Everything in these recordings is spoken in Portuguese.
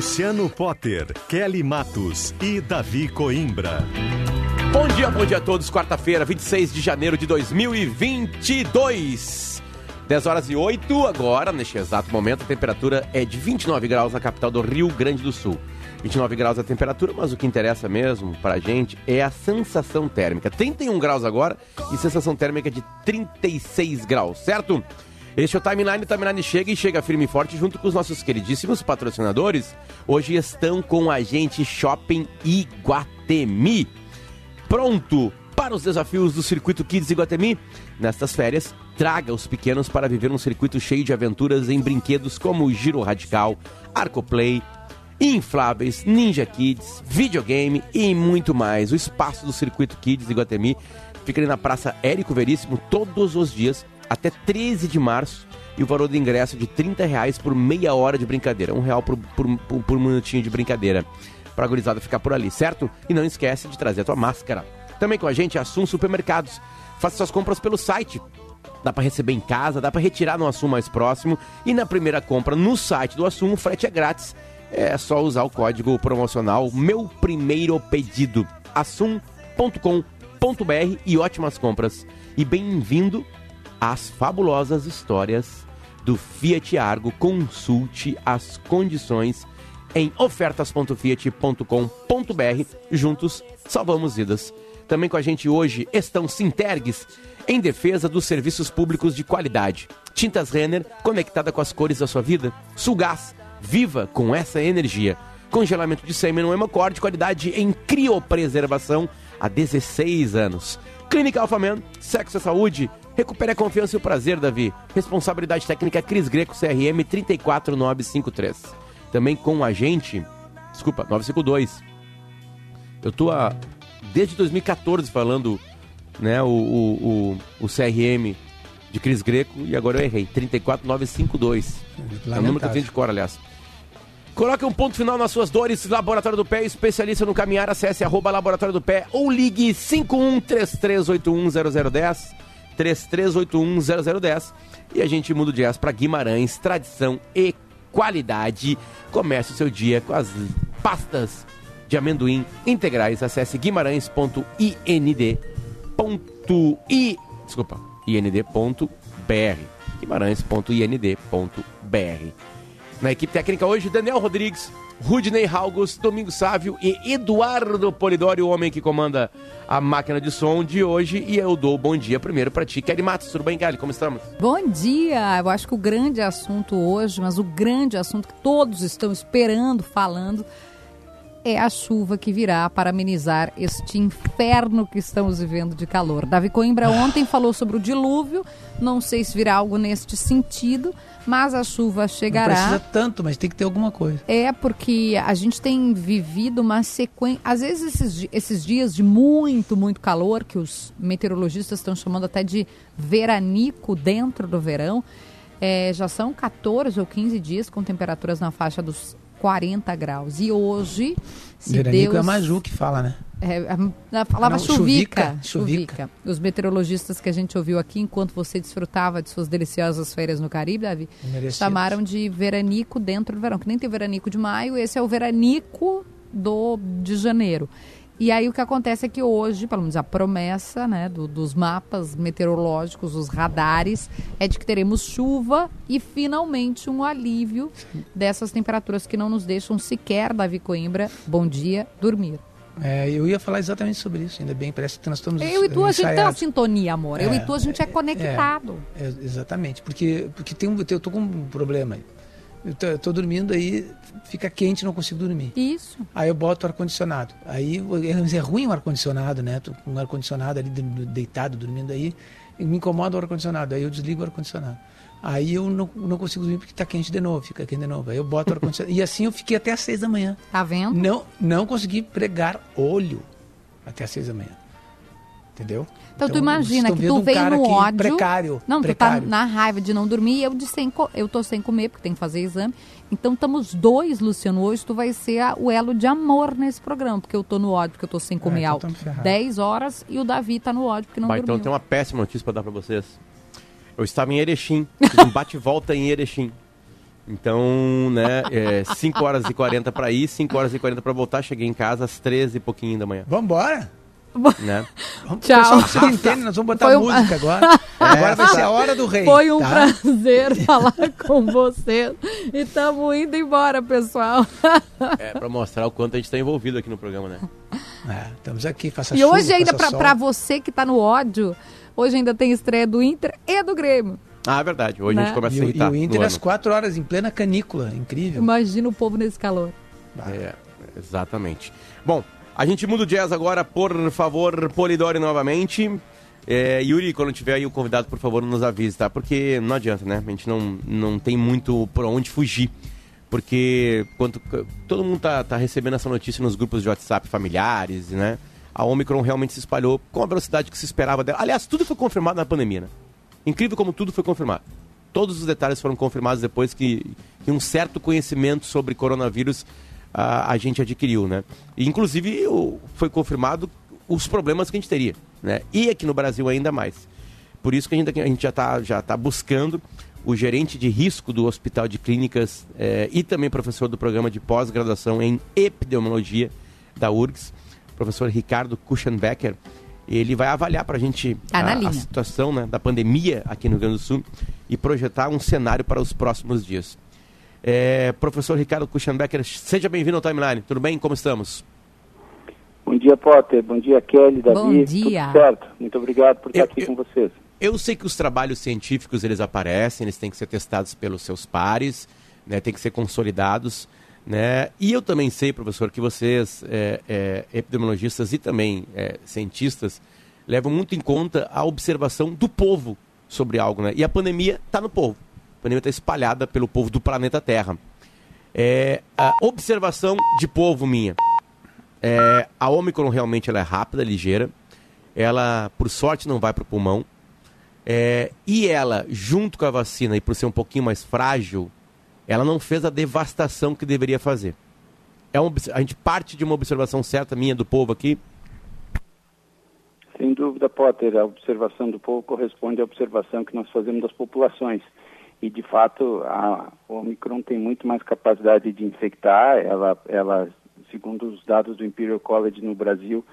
Luciano Potter, Kelly Matos e Davi Coimbra. Bom dia, bom dia a todos. Quarta-feira, 26 de janeiro de 2022. 10 horas e 8 agora, neste exato momento, a temperatura é de 29 graus na capital do Rio Grande do Sul. 29 graus a temperatura, mas o que interessa mesmo pra gente é a sensação térmica. 31 graus agora e sensação térmica de 36 graus, certo? Este é o Timeline, o Timeline chega e chega firme e forte junto com os nossos queridíssimos patrocinadores. Hoje estão com a gente Shopping Iguatemi. Pronto para os desafios do Circuito Kids Iguatemi? Nestas férias, traga os pequenos para viver um circuito cheio de aventuras em brinquedos como Giro Radical, Arcoplay, infláveis, Ninja Kids, videogame e muito mais. O espaço do Circuito Kids Iguatemi fica ali na Praça Érico Veríssimo todos os dias até 13 de março e o valor do ingresso é de 30 reais por meia hora de brincadeira. Um real por, por, por, por minutinho de brincadeira. Pra gurizada ficar por ali, certo? E não esquece de trazer a tua máscara. Também com a gente, Assum Supermercados. Faça suas compras pelo site. Dá para receber em casa, dá para retirar no Assum mais próximo. E na primeira compra no site do Assum, o frete é grátis. É só usar o código promocional Meu Primeiro Pedido. assum.com.br e ótimas compras. E bem-vindo as fabulosas histórias do Fiat Argo. Consulte as condições em ofertas.fiat.com.br. Juntos salvamos vidas. Também com a gente hoje estão Sintergues, em defesa dos serviços públicos de qualidade. Tintas Renner, conectada com as cores da sua vida. Sulgás, viva com essa energia. Congelamento de sêmen no Hemocorde, qualidade em criopreservação há 16 anos. Clínica Alfaman, sexo e saúde, Recupere a confiança e o prazer, Davi. Responsabilidade técnica Cris Greco, CRM 34953. Também com a gente, desculpa, 952. Eu tô há, desde 2014 falando né, o, o, o, o CRM de Cris Greco e agora eu errei. 34952. É o número que eu tenho de cor, aliás. Coloque um ponto final nas suas dores. Laboratório do Pé, especialista no caminhar. Acesse arroba Laboratório do Pé ou ligue 5133810010. 33810010. E a gente muda o jazz para Guimarães, tradição e qualidade. Comece o seu dia com as pastas de amendoim integrais. Acesse guimarães.ind.i desculpa, ind.br. guimarães.ind.br. Na equipe técnica hoje, Daniel Rodrigues, Rudney Halgos, Domingo Sávio e Eduardo Polidori, o homem que comanda a máquina de som de hoje. E eu dou bom dia primeiro para ti, Kelly Matos. Tudo bem, Kelly? Como estamos? Bom dia! Eu acho que o grande assunto hoje, mas o grande assunto que todos estão esperando, falando, é a chuva que virá para amenizar este inferno que estamos vivendo de calor. Davi Coimbra ontem falou sobre o dilúvio, não sei se virá algo neste sentido, mas a chuva chegará. Não precisa tanto, mas tem que ter alguma coisa. É, porque a gente tem vivido uma sequência. Às vezes, esses, esses dias de muito, muito calor, que os meteorologistas estão chamando até de veranico dentro do verão, é, já são 14 ou 15 dias com temperaturas na faixa dos 40 graus. E hoje, se Veranico Deus... é Maju que fala, né? É, falava Não, chuvica, chuvica, chuvica. Os meteorologistas que a gente ouviu aqui, enquanto você desfrutava de suas deliciosas férias no Caribe, Davi, Merecidos. chamaram de veranico dentro do verão. Que nem tem veranico de maio, esse é o veranico do, de janeiro. E aí o que acontece é que hoje, pelo menos a promessa né, do, dos mapas meteorológicos, os radares, é de que teremos chuva e finalmente um alívio dessas temperaturas que não nos deixam sequer, Davi Coimbra, bom dia, dormir. É, eu ia falar exatamente sobre isso, ainda bem, parece que nós estamos Eu e tu, a gente tem uma sintonia, amor. Eu É, e tu, a gente é, conectado. É, exatamente, porque, porque tem um, eu tô com um problema. Eu tô, eu tô dormindo aí, fica quente, não consigo dormir. Isso. Aí eu boto o ar-condicionado. Aí é é ruim o ar-condicionado, né? Tô com o ar-condicionado ali de- deitado, dormindo aí, me incomoda o ar-condicionado. Aí eu desligo o ar-condicionado. Aí eu não, não consigo dormir porque tá quente de novo, fica quente de novo. Aí eu boto o ar-condicionado. e assim eu fiquei até às seis da manhã. Tá vendo? Não, não consegui pregar olho. até às seis da manhã. Entendeu? Então, tu imagina que tu veio no ódio. Precário. Não, precário. tu tá na raiva de não dormir e eu, de sem, eu tô sem comer, porque tem que fazer exame. Então estamos dois, Luciano. Hoje tu vai ser a, o elo de amor nesse programa, porque eu tô no ódio, porque eu tô sem comer É, então alto. tamo ferrado. 10 horas e o Davi tá no ódio, porque não Bah, dormiu. então tem uma péssima notícia pra dar pra vocês. Eu estava em Erechim, fiz um bate-volta em Erechim. Então, né, 5 horas e 40 pra ir, 5 horas e 40 pra voltar. Cheguei em casa às 13 e pouquinho da manhã, Vambora. Né? Vamos Tchau. Você entende, nós vamos botar Foi um- música agora. Agora vai ser a hora do rei. Foi um tá? prazer falar com vocês. E estamos indo embora, pessoal. É, pra mostrar o quanto a gente tá envolvido aqui no programa, né? É, estamos aqui, faça E chuva, hoje ainda, pra você que tá no ódio, hoje ainda tem estreia do Inter e do Grêmio. Ah, é verdade. Hoje a Né? gente começa E, a o- e irritar o Inter às ano. 4 horas em plena canícula. Incrível. Imagina o povo nesse calor. É, exatamente. Bom, a gente muda o jazz agora, por favor, Polidori novamente. É, Yuri, quando tiver aí o convidado, por favor, nos avise, tá? Porque não adianta, né? A gente não, não tem muito por onde fugir. Porque quanto, todo mundo tá, tá recebendo essa notícia nos grupos de WhatsApp familiares, né? A Omicron realmente se espalhou com a velocidade que se esperava dela. Aliás, tudo foi confirmado na pandemia, né? Incrível como tudo foi confirmado. Todos os detalhes foram confirmados depois que, que um certo conhecimento sobre coronavírus a, a gente adquiriu, né? E, inclusive o- foi confirmado os problemas que a gente teria, né? E aqui no Brasil ainda mais. Por isso que a gente, a gente já está já tá buscando o gerente de risco do Hospital de Clínicas eh, e também professor do programa de pós-graduação em epidemiologia da URGS, professor Ricardo Kuchenbecker. Ele vai avaliar para a gente Tá a, a linha. situação né, da pandemia aqui no Rio Grande do Sul e projetar um cenário para os próximos dias. É, professor Ricardo Kuchenbecker, seja bem-vindo ao Timeline. Tudo bem? Como estamos? Bom dia, Potter. Bom dia, Kelly, Davi. Bom dia. Tudo certo. Muito obrigado por estar Eu- aqui eu- com vocês. Eu sei que os trabalhos científicos eles aparecem, eles têm que ser testados pelos seus pares, né, têm que ser consolidados, né? E eu também sei, professor, que vocês, é, é, epidemiologistas e também é, cientistas, levam muito em conta a observação do povo sobre algo, né? E a pandemia está no povo. Pandemia está espalhada pelo povo do planeta Terra. É, a observação de povo minha. É, a Omicron realmente ela é rápida, ligeira. Ela, por sorte, não vai para o pulmão. É, e ela, junto com a vacina, e por ser um pouquinho mais frágil, ela não fez a devastação que deveria fazer. É obs- a gente parte de uma observação certa minha do povo aqui. Sem dúvida, Potter, a observação do povo corresponde à observação que nós fazemos das populações. E, de fato, a Omicron tem muito mais capacidade de infectar. Ela, ela, segundo os dados do Imperial College no Brasil,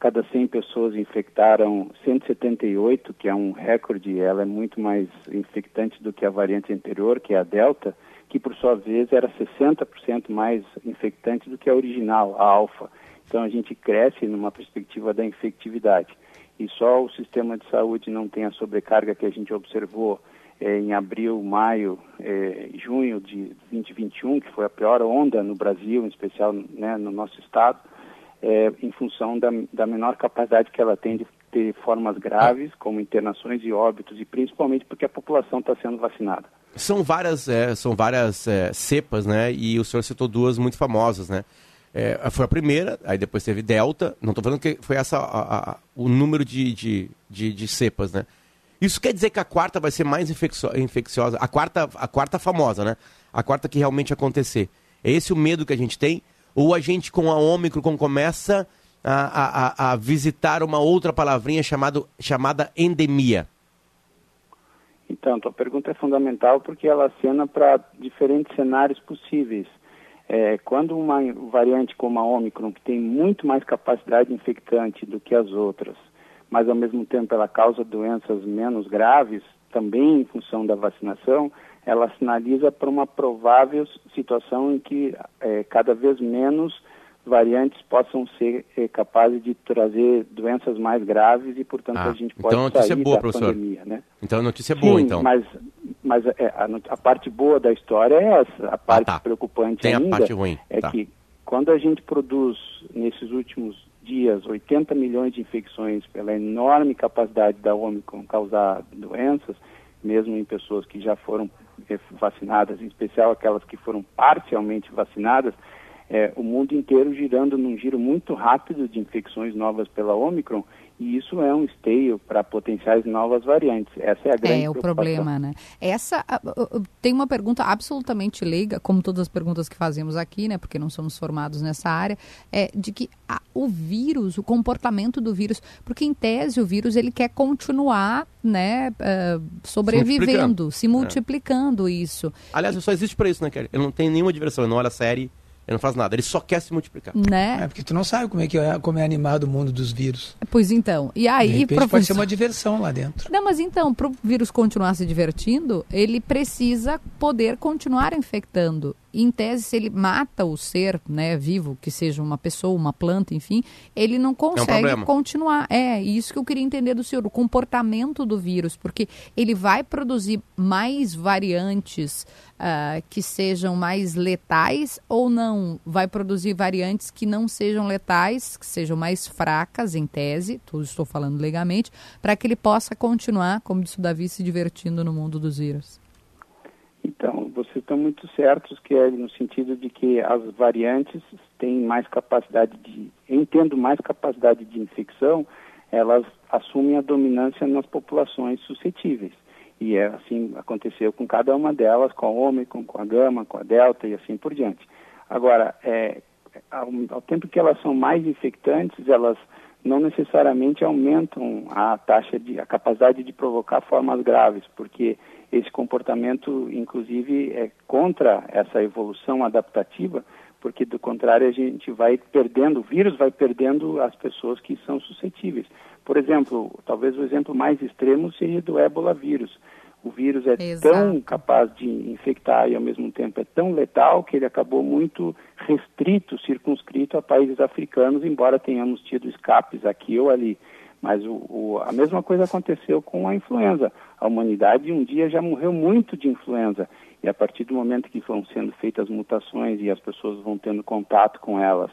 cada 100 pessoas infectaram 178, que é um recorde. Ela é muito mais infectante do que a variante anterior, que é a Delta, que, por sua vez, era 60% mais infectante do que a original, a Alfa. Então, a gente cresce numa perspectiva da infectividade. E só o sistema de saúde não tem a sobrecarga que a gente observou eh, em abril, maio, eh, junho de 2021, que foi a pior onda no Brasil, em especial né, no nosso estado, eh, em função da, da menor capacidade que ela tem de ter formas graves, como internações e óbitos, e principalmente porque a população está sendo vacinada. São várias, é, são várias é, cepas, né? E o senhor citou duas muito famosas, né? É, foi a primeira, aí depois teve Delta. Não estou falando que foi essa a- a- o número de, de, de, de cepas, né? Isso quer dizer que a quarta vai ser mais infeccio- infecciosa, a quarta, a quarta famosa, né? A quarta que realmente acontecer. É esse o medo que a gente tem? Ou a gente com a Ômicron começa a, a, a- a visitar uma outra palavrinha chamado, chamada endemia? Então, tua pergunta é fundamental porque ela acena para diferentes cenários possíveis. É, quando uma variante como a Omicron, que tem muito mais capacidade infectante do que as outras, mas ao mesmo tempo ela causa doenças menos graves, também em função da vacinação, ela sinaliza para uma provável situação em que é, cada vez menos variantes possam ser é, capazes de trazer doenças mais graves e, portanto, Ah, a gente pode então a notícia sair é boa, da professor. pandemia, né? Então a notícia é boa, Sim, então. mas, mas é, a, a parte boa da história é essa. A parte tá. preocupante Tem a ainda parte ruim, é tá. que quando a gente produz, nesses últimos dias, 80 milhões de infecções pela enorme capacidade da Omicron causar doenças, mesmo em pessoas que já foram eh, vacinadas, em especial aquelas que foram parcialmente vacinadas, é, o mundo inteiro girando num giro muito rápido de infecções novas pela Omicron e isso é um esteio para potenciais novas variantes. Essa é a grande É o problema, né? Essa tem uma pergunta absolutamente leiga, como todas as perguntas que fazemos aqui, né? Porque não somos formados nessa área, é de que a, o vírus, o comportamento do vírus, porque em tese o vírus ele quer continuar, né, uh, sobrevivendo, se multiplicando, se multiplicando é. isso. Aliás, só existe para isso, né, Kelly? Ele não tem nenhuma diversão, ele não olha a série ele não faz nada, ele só quer se multiplicar. Né? É porque tu não sabe como é que é, como é animado o mundo dos vírus. Pois então. E aí, De repente, professor... pode ser uma diversão lá dentro. Não, mas então, para o vírus continuar se divertindo, ele precisa poder continuar infectando em tese, se ele mata o ser né, vivo, que seja uma pessoa, uma planta, enfim, ele não consegue é um continuar. É isso que eu queria entender do senhor, o comportamento do vírus, porque ele vai produzir mais variantes uh, que sejam mais letais ou não? Vai produzir variantes que não sejam letais, que sejam mais fracas, em tese, tudo estou falando legamente, para que ele possa continuar, como disse o Davi, se divertindo no mundo dos vírus. Então, vocês estão muito certos, que é no sentido de que as variantes têm mais capacidade de, entendo mais capacidade de infecção, elas assumem a dominância nas populações suscetíveis. E é assim aconteceu com cada uma delas, com a Ômicron, com a Gama, com a Delta e assim por diante. Agora, é, ao, ao tempo que elas são mais infectantes, elas não necessariamente aumentam a taxa de a capacidade de provocar formas graves, porque esse comportamento, inclusive, é contra essa evolução adaptativa, porque do contrário a gente vai perdendo, o vírus vai perdendo as pessoas que são suscetíveis. Por exemplo, talvez o exemplo mais extremo seja do ébola vírus. O vírus é Exato. tão capaz de infectar e ao mesmo tempo é tão letal que ele acabou muito restrito, circunscrito a países africanos, embora tenhamos tido escapes aqui ou ali. Mas o, o, a mesma coisa aconteceu com a influenza. A humanidade um dia já morreu muito de influenza. E a partir do momento que vão sendo feitas mutações e as pessoas vão tendo contato com elas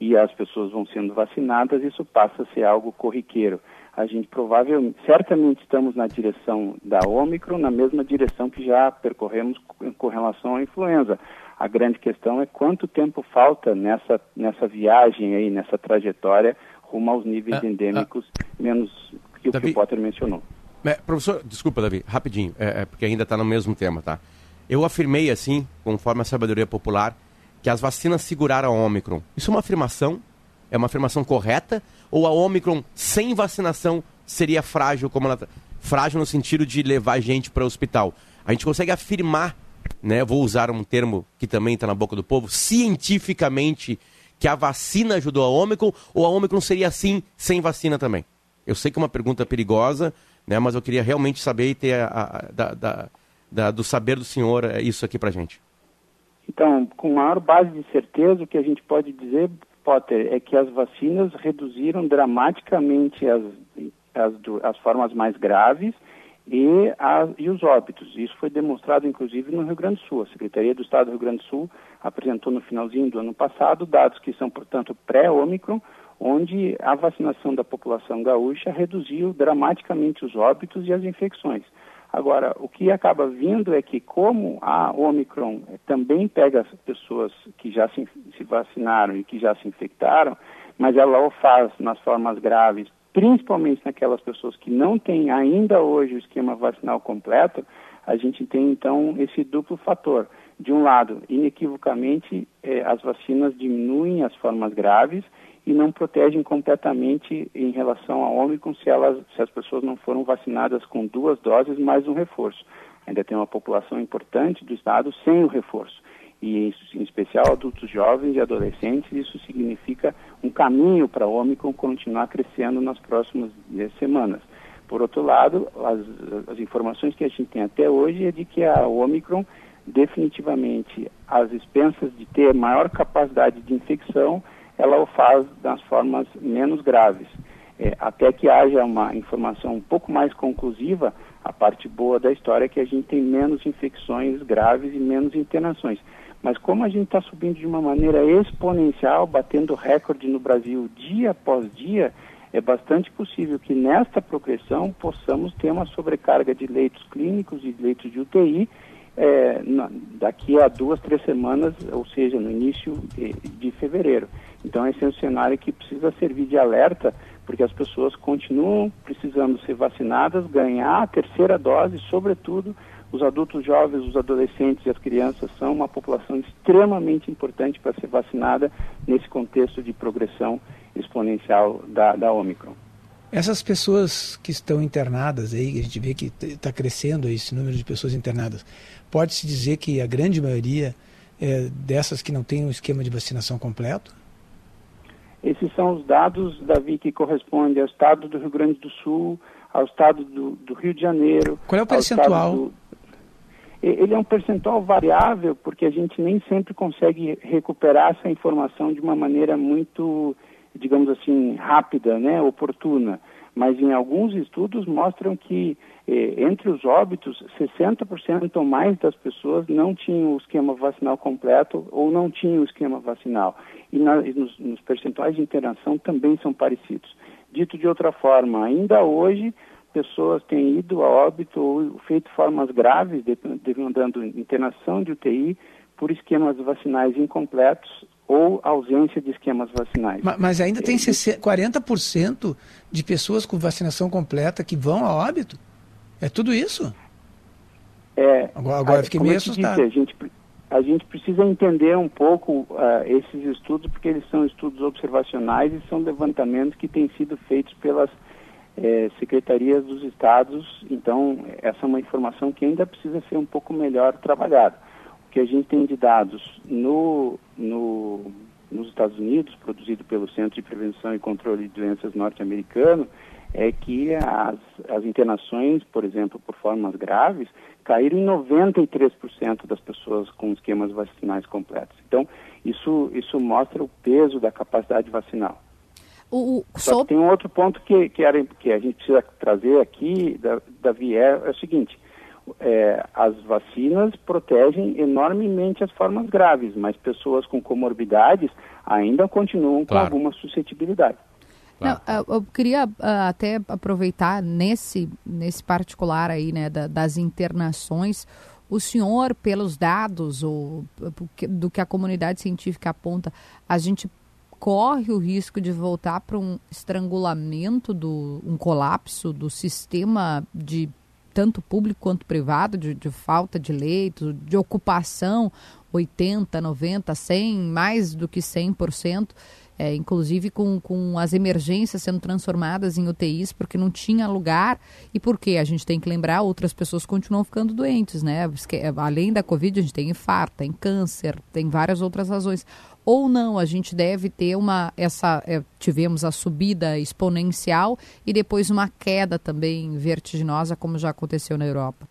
e as pessoas vão sendo vacinadas, isso passa a ser algo corriqueiro. A gente provavelmente, certamente estamos na direção da Ômicron, na mesma direção que já percorremos com relação à influenza. A grande questão é quanto tempo falta nessa, nessa viagem aí, nessa trajetória rumo aos níveis ah, endêmicos ah, menos que o Davi, que o Potter mencionou. É, professor, desculpa, Davi, rapidinho, é, é porque ainda está no mesmo tema, tá? Eu afirmei assim, conforme a sabedoria popular, que as vacinas seguraram a Omicron. Isso é uma afirmação? É uma afirmação correta? Ou a Omicron sem vacinação seria frágil, como ela tá? frágil no sentido de levar gente para o hospital? A gente consegue afirmar, né? Vou usar um termo que também está na boca do povo, cientificamente que a vacina ajudou a Ômicron ou a Ômicron seria assim sem vacina também? Eu sei que é uma pergunta perigosa, né, mas eu queria realmente saber e ter a, a, da, da, da, do saber do senhor é, isso aqui para gente. Então, com maior base de certeza, o que a gente pode dizer, Potter, é que as vacinas reduziram dramaticamente as, as, as formas mais graves e, a, e os óbitos. Isso foi demonstrado, inclusive, no Rio Grande do Sul. A Secretaria do Estado do Rio Grande do Sul apresentou no finalzinho do ano passado dados que são, portanto, pré-Omicron, onde a vacinação da população gaúcha reduziu dramaticamente os óbitos e as infecções. Agora, o que acaba vindo é que, como a Omicron também pega as pessoas que já se, se vacinaram e que já se infectaram, mas ela o faz nas formas graves principalmente naquelas pessoas que não têm ainda hoje o esquema vacinal completo, a gente tem então esse duplo fator. De um lado, inequivocamente, eh, as vacinas diminuem as formas graves e não protegem completamente em relação à Ômicron se, elas, se as pessoas não foram vacinadas com duas doses mais um reforço. Ainda tem uma população importante do estado sem o reforço e em especial adultos jovens e adolescentes, isso significa um caminho para o Ômicron continuar crescendo nas próximas semanas. Por outro lado, as, as, informações que a gente tem até hoje é de que a Ômicron, definitivamente, às expensas de ter maior capacidade de infecção, ela o faz das formas menos graves. É, até que haja uma informação um pouco mais conclusiva, a parte boa da história é que a gente tem menos infecções graves e menos internações. Mas como a gente está subindo de uma maneira exponencial, batendo recorde no Brasil dia após dia, é bastante possível que nesta progressão possamos ter uma sobrecarga de leitos clínicos e leitos de UTI é, na, daqui a duas, três semanas, ou seja, no início de, de fevereiro. Então esse é um cenário que precisa servir de alerta, porque as pessoas continuam precisando ser vacinadas, ganhar a terceira dose, sobretudo os adultos jovens, os adolescentes e as crianças são uma população extremamente importante para ser vacinada nesse contexto de progressão exponencial da, da Omicron. Essas pessoas que estão internadas aí, a gente vê que está crescendo esse número de pessoas internadas, pode-se dizer que a grande maioria é dessas que não tem um esquema de vacinação completo? Esses são os dados, Davi, que correspondem ao estado do Rio Grande do Sul, ao estado do, do Rio de Janeiro. Qual é o percentual? Do... Ele é um percentual variável, porque a gente nem sempre consegue recuperar essa informação de uma maneira muito, digamos assim, rápida, né, oportuna. Mas em alguns estudos mostram que eh, entre os óbitos, 60% ou mais das pessoas não tinham o esquema vacinal completo ou não tinham o esquema vacinal. E, na, e nos, nos percentuais de internação também são parecidos. Dito de outra forma, ainda hoje pessoas têm ido a óbito ou feito formas graves, demandando internação de UTI por esquemas vacinais incompletos ou ausência de esquemas vacinais. Mas, mas ainda tem 40% de pessoas com vacinação completa que vão a óbito? É tudo isso? É, agora, agora eu fiquei meio assustado. Disse, a, gente, a gente precisa entender um pouco uh, esses estudos, porque eles são estudos observacionais e são levantamentos que têm sido feitos pelas eh, secretarias dos estados. Então, essa é uma informação que ainda precisa ser um pouco melhor trabalhada. O que a gente tem de dados no, no, nos Estados Unidos, produzido pelo Centro de Prevenção e Controle de Doenças norte-americano, é que as, as internações, por exemplo, por formas graves, caíram em 93% das pessoas com esquemas vacinais completos. Então, isso, isso mostra o peso da capacidade vacinal. O, o, Só tem um outro ponto que, que, era, que a gente precisa trazer aqui, Davi, é, é o seguinte, é, as vacinas protegem enormemente as formas graves, mas pessoas com comorbidades ainda continuam claro. com alguma suscetibilidade. Não, eu queria uh, até aproveitar nesse, nesse particular aí, né, da, das internações. O senhor, pelos dados ou, do que a comunidade científica aponta, a gente corre o risco de voltar para um estrangulamento, do, um colapso do sistema de tanto público quanto privado, de, de falta de leitos, de ocupação, 80, 90, 100, mais do que 100% é, inclusive com, com as emergências sendo transformadas em UTIs, porque não tinha lugar e porque a gente tem que lembrar, outras pessoas continuam ficando doentes, né? Além da Covid, a gente tem infarto, tem câncer, tem várias outras razões. Ou não, a gente deve ter uma, essa, é, tivemos a subida exponencial e depois uma queda também vertiginosa, como já aconteceu na Europa.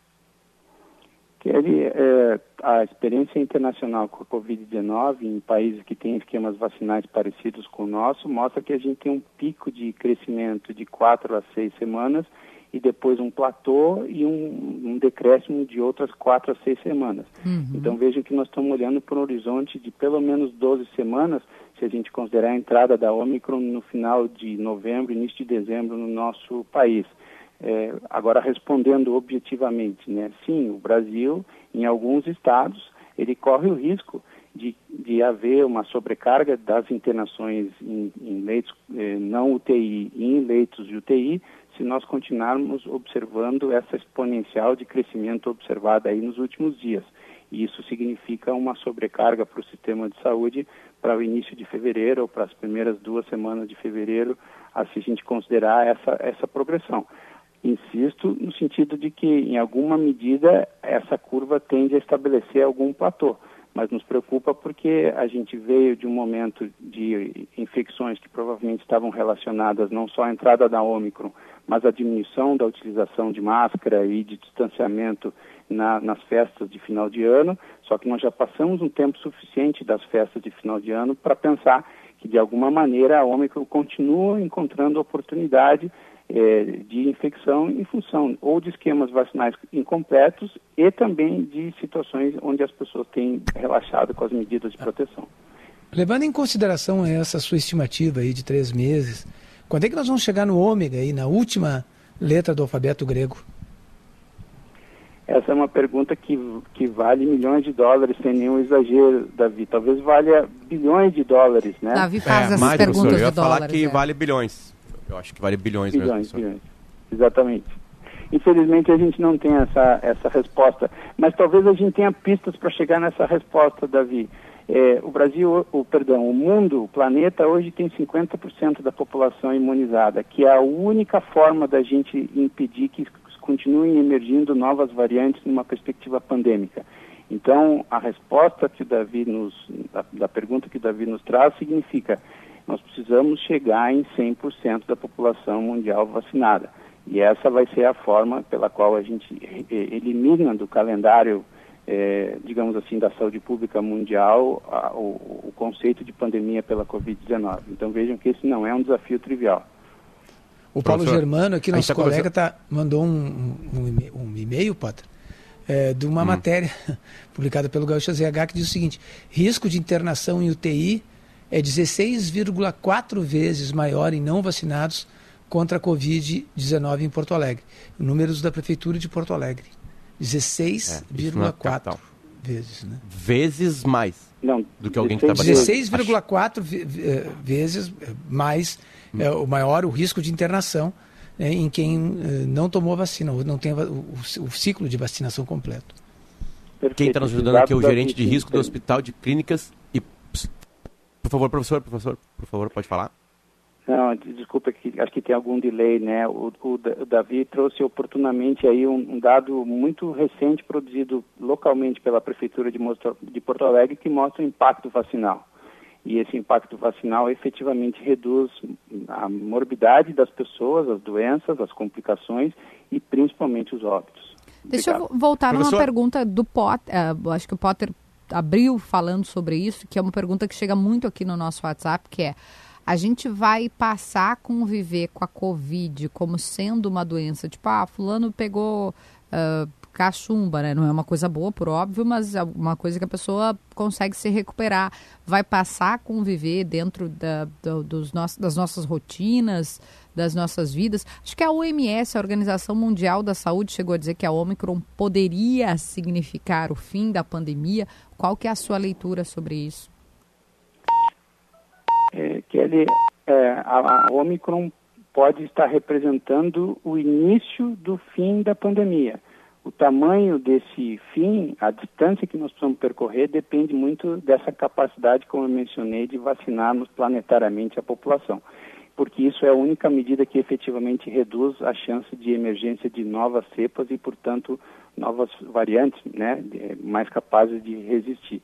Kelly, é, a experiência internacional com a Covid-19 em países que têm esquemas vacinais parecidos com o nosso mostra que a gente tem um pico de crescimento de quatro a seis semanas e depois um platô e um, um decréscimo de outras quatro a seis semanas. Uhum. Então vejam que nós estamos olhando para um horizonte de pelo menos 12 semanas, se a gente considerar a entrada da Omicron no final de novembro, início de dezembro no nosso país. É, agora, respondendo objetivamente, né? sim, o Brasil, em alguns estados, ele corre o risco de, de haver uma sobrecarga das internações em, em leitos eh, não UTI e em leitos de UTI, se nós continuarmos observando essa exponencial de crescimento observada aí nos últimos dias. E isso significa uma sobrecarga para o sistema de saúde para o início de fevereiro ou para as primeiras duas semanas de fevereiro, se a gente considerar essa, essa progressão. Insisto no sentido de que, em alguma medida, essa curva tende a estabelecer algum platô, mas nos preocupa porque a gente veio de um momento de infecções que provavelmente estavam relacionadas não só à entrada da Ômicron, mas à diminuição da utilização de máscara e de distanciamento na, nas festas de final de ano, só que nós já passamos um tempo suficiente das festas de final de ano para pensar que, de alguma maneira, a Ômicron continua encontrando oportunidade é, de infecção em função ou de esquemas vacinais incompletos e também de situações onde as pessoas têm relaxado com as medidas de proteção. Levando em consideração essa sua estimativa aí de três meses, quando é que nós vamos chegar no ômega aí, na última letra do alfabeto grego? Essa é uma pergunta que, que vale milhões de dólares sem nenhum exagero, Davi. Talvez valha bilhões de dólares, né? Davi faz É, essas mais, perguntas eu ia de falar dólares. que é. vale bilhões. Eu acho que vale bilhões, mesmo, Bilhões, professor. bilhões. Exatamente. Infelizmente a gente não tem essa, essa resposta, mas talvez a gente tenha pistas para chegar nessa resposta, Davi. É, o Brasil, o perdão, o mundo, o planeta hoje tem 50% da população imunizada, que é a única forma da gente impedir que continuem emergindo novas variantes numa perspectiva pandêmica. Então, a resposta que o Davi nos, da, da pergunta que o Davi nos traz significa nós precisamos chegar em 100% da população mundial vacinada. E essa vai ser a forma pela qual a gente elimina do calendário, eh, digamos assim, da saúde pública mundial a, o, o conceito de pandemia pela Covid-19. Então vejam que esse não é um desafio trivial. O Paulo Professor, Germano, aqui, nosso tá colega, tá, mandou um, um, e-mail- um e-mail, Potter, é, de uma matéria publicada pelo Gaúcho ZH que diz o seguinte: risco de internação em UTI é 16,4 vezes maior em não vacinados contra a Covid-19 em Porto Alegre. Números da Prefeitura de Porto Alegre. É, isso na 16,4 capital. vezes, né? Vezes mais. Não, Do que alguém que tá 16 vacinado. 16,4 ve- ve- eh, vezes eh, mais é, o maior o risco de internação né, em quem eh, não tomou a vacina, ou não tem o, o- o ciclo de vacinação completo. Quem está nos ajudando aqui é o gerente de risco do Hospital de Clínicas e... Por favor, professor, professor, por favor, pode falar. Não, de- desculpa, que acho que tem algum delay, né? O, o o Davi trouxe oportunamente aí um, um dado muito recente produzido localmente pela Prefeitura de, Mostro- de Porto Alegre que mostra o impacto vacinal. E esse impacto vacinal efetivamente reduz a morbidade das pessoas, as doenças, as complicações e principalmente os óbitos. Deixa eu Obrigado. vo- voltar numa Professor? pergunta do Potter. eu acho que o Potter abriu falando sobre isso, que é uma pergunta que chega muito aqui no nosso WhatsApp, que é a gente vai passar a conviver com a Covid como sendo uma doença, tipo, ah, fulano pegou ah, cachumba, né? Não é uma coisa boa, por óbvio, mas é uma coisa que a pessoa consegue se recuperar. Vai passar a conviver dentro da, do- dos nossos, das nossas rotinas, das nossas vidas. Acho que a OMS, a Organização Mundial da Saúde, chegou a dizer que a Omicron poderia significar o fim da pandemia. Qual que é a sua leitura sobre isso? Ele, é, a, a Omicron pode estar representando o início do fim da pandemia. O tamanho desse fim, a distância que nós precisamos percorrer, depende muito dessa capacidade, como eu mencionei, de vacinarmos planetariamente a população. Porque isso é a única medida que efetivamente reduz a chance de emergência de novas cepas e, portanto, novas variantes né, mais capazes de resistir.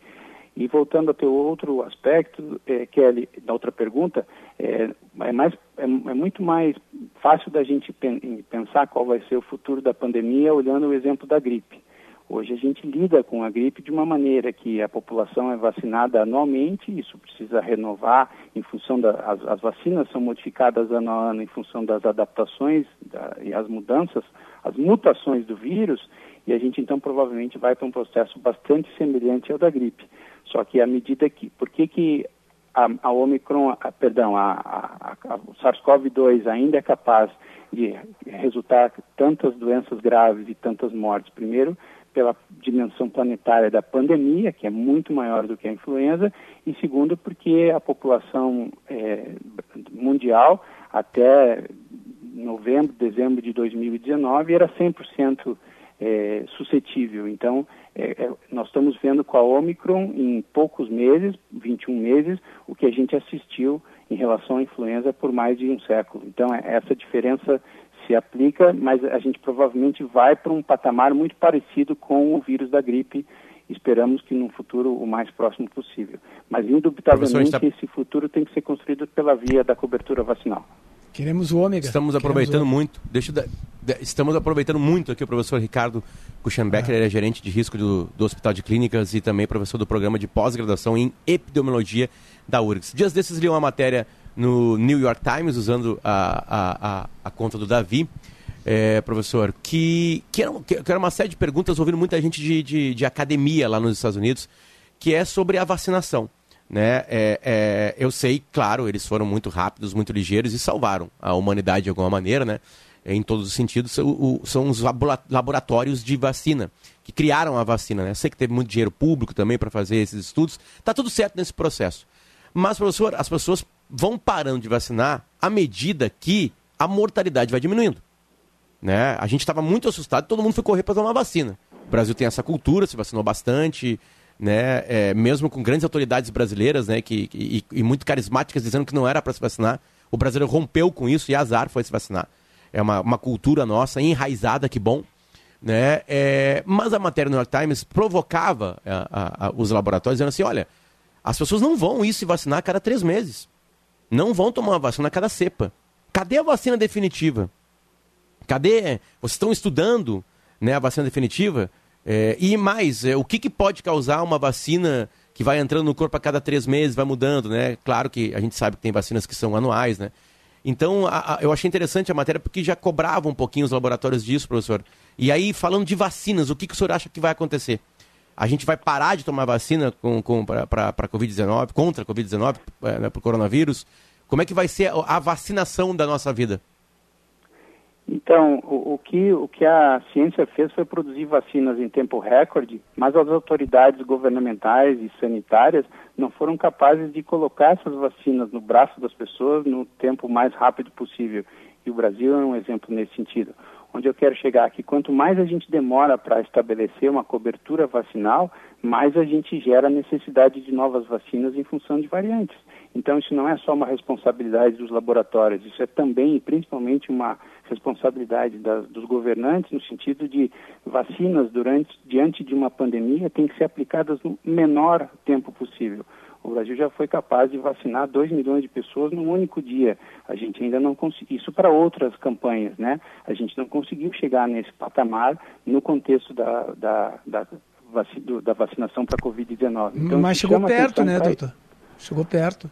E voltando ao teu outro aspecto, é, Kelly, da outra pergunta, é, é, mais, é, é muito mais fácil da gente pen- pensar qual vai ser o futuro da pandemia olhando o exemplo da gripe. Hoje a gente lida com a gripe de uma maneira que a população é vacinada anualmente, isso precisa renovar em função das as, as vacinas são modificadas ano a ano em função das adaptações da, e as mudanças, as mutações do vírus, e a gente então provavelmente vai para um processo bastante semelhante ao da gripe. Só que à medida que, por que que a, a Omicron, a, perdão, a, a, a, o SARS-CoV-2 ainda é capaz de resultar tantas doenças graves e tantas mortes? Primeiro, pela dimensão planetária da pandemia, que é muito maior do que a influenza, e segundo, porque a população é, mundial, até novembro, dezembro de 2019, era 100% é, suscetível. Então, é, é, nós estamos vendo com a Omicron, em poucos meses, 21 meses, o que a gente assistiu em relação à influenza por mais de um século. Então, é, essa diferença se aplica, mas a gente provavelmente vai para um patamar muito parecido com o vírus da gripe. Esperamos que num futuro o mais próximo possível. Mas, indubitavelmente, está- esse futuro tem que ser construído pela via da cobertura vacinal. Queremos o ômega. Estamos aproveitando muito. Deixa de- estamos aproveitando muito aqui o professor Ricardo Kuchenbecker, ele é gerente de risco do, do Hospital de Clínicas e também professor do programa de pós-graduação em epidemiologia da URGS. Dias desses li uma matéria no New York Times, usando a, a, a, a conta do Davi, é, professor, que, que, era, que era uma série de perguntas, ouvindo muita gente de, de, de academia lá nos Estados Unidos, que é sobre a vacinação. Né? É, é, eu sei, claro, eles foram muito rápidos, muito ligeiros e salvaram a humanidade de alguma maneira, né? em todos os sentidos, são os laboratórios de vacina, que criaram a vacina. Né? Sei que teve muito dinheiro público também para fazer esses estudos. Está tudo certo nesse processo. Mas, professor, as pessoas vão parando de vacinar à medida que a mortalidade vai diminuindo. Né? A gente estava muito assustado, todo mundo foi correr para tomar vacina. O Brasil tem essa cultura, se vacinou bastante, né? É, mesmo com grandes autoridades brasileiras, né? Que, e, e muito carismáticas dizendo que não era para se vacinar. O brasileiro rompeu com isso e azar foi se vacinar. É uma, uma cultura nossa enraizada, que bom. Né? É, mas a matéria do New York Times provocava a, a, a, os laboratórios dizendo assim: olha, as pessoas não vão ir se vacinar a cada três meses. Não vão tomar uma vacina a cada cepa. Cadê a vacina definitiva? Cadê? Vocês estão estudando né, a vacina definitiva? É, e mais, é, o que, que pode causar uma vacina que vai entrando no corpo a cada três meses, vai mudando, né? Claro que a gente sabe que tem vacinas que são anuais, né? Então, a, a, eu achei interessante a matéria porque já cobrava um pouquinho os laboratórios disso, professor. E aí, falando de vacinas, o que, que o senhor acha que vai acontecer? A gente vai parar de tomar vacina com, com, para a Covid-19, contra a Covid-19, é, né, para o coronavírus? Como é que vai ser a vacinação da nossa vida? Então, o, o, que, o que a ciência fez foi produzir vacinas em tempo recorde, mas as autoridades governamentais e sanitárias não foram capazes de colocar essas vacinas no braço das pessoas no tempo mais rápido possível. E o Brasil é um exemplo nesse sentido. Onde eu quero chegar aqui, quanto mais a gente demora para estabelecer uma cobertura vacinal, mais a gente gera necessidade de novas vacinas em função de variantes. Então, isso não é só uma responsabilidade dos laboratórios, isso é também e principalmente uma responsabilidade da, dos governantes no sentido de vacinas durante, diante de uma pandemia têm que ser aplicadas no menor tempo possível. O Brasil já foi capaz de vacinar 2 milhões de pessoas num único dia. A gente ainda não conseguiu, isso para outras campanhas, né? A gente não conseguiu chegar nesse patamar no contexto da, da, da, da vacinação para a Covid-19. Então, Mas chegou perto, né, doutor? Chegou perto.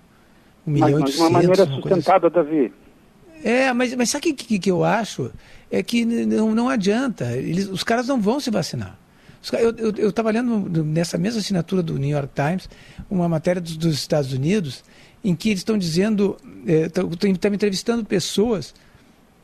Um milhão mas, mas de uma maneira sustentada, assim. Davi. É, mas, mas sabe o que, que, que, eu acho? É que não, não adianta. Eles, os caras não vão se vacinar. Eu estava lendo nessa mesma assinatura do New York Times uma matéria dos, dos Estados Unidos em que eles estão dizendo, estão é, entrevistando pessoas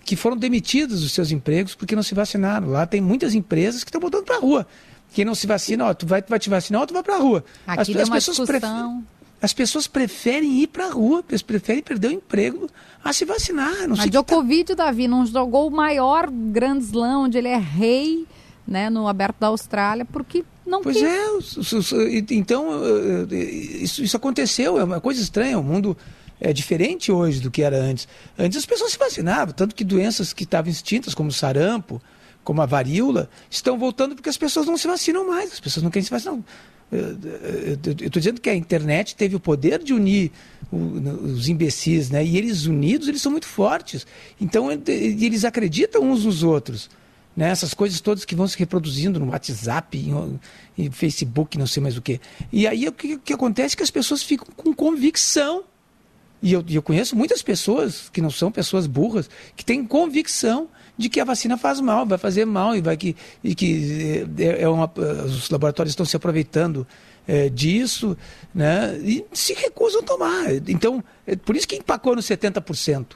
que foram demitidas dos seus empregos porque não se vacinaram. Lá tem muitas empresas que estão botando para a rua. Quem não se vacina, ó, tu vai, vai te vacinar ou tu vai para a rua. Aqui as, as pessoas preferem as pessoas preferem ir para a rua, preferem perder o emprego a se vacinar. Não Mas Djokovic, tá... Davi, não jogou o maior Grand Slam, onde ele é rei, né, no Aberto da Austrália, porque não Pois quis. é, então eh, isso, isso aconteceu, é uma coisa estranha, o mundo é diferente hoje do que era antes. Antes as pessoas se vacinavam, tanto que doenças que estavam extintas, como o sarampo, como a varíola, estão voltando porque as pessoas não se vacinam mais, as pessoas não querem se vacinar. Eu estou dizendo que a internet teve o poder de unir os imbecis, né? E eles unidos, eles são muito fortes. Então, eles acreditam uns nos outros. Né? Essas coisas todas que vão se reproduzindo no WhatsApp, em, em Facebook, não sei mais o que. E aí, o que, que acontece é que as pessoas ficam com convicção. E eu, eu conheço muitas pessoas, que não são pessoas burras, que têm convicção de que a vacina faz mal, vai fazer mal e vai que, e que é, é uma, os laboratórios estão se aproveitando é, disso, né? E se recusam a tomar. Então, é por isso que empacou no 70%.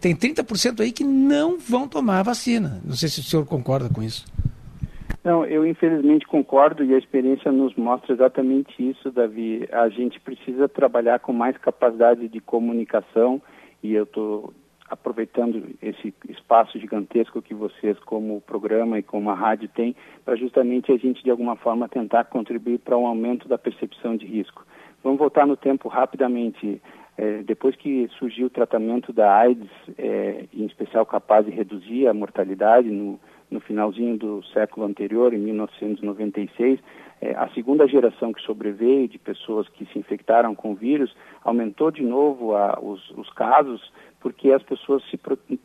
Tem 30% aí que não vão tomar a vacina. Não sei se o senhor concorda com isso. Não, eu infelizmente concordo e a experiência nos mostra exatamente isso, Davi. A gente precisa trabalhar com mais capacidade de comunicação e eu estou aproveitando esse espaço gigantesco que vocês, como programa e como a rádio, têm, para justamente a gente, de alguma forma, tentar contribuir para um aumento da percepção de risco. Vamos voltar no tempo rapidamente. É, depois que surgiu o tratamento da AIDS, é, em especial capaz de reduzir a mortalidade no, no finalzinho do século anterior, em 1996, é, a segunda geração que sobreveio de pessoas que se infectaram com o vírus aumentou de novo a, os, os casos porque as pessoas se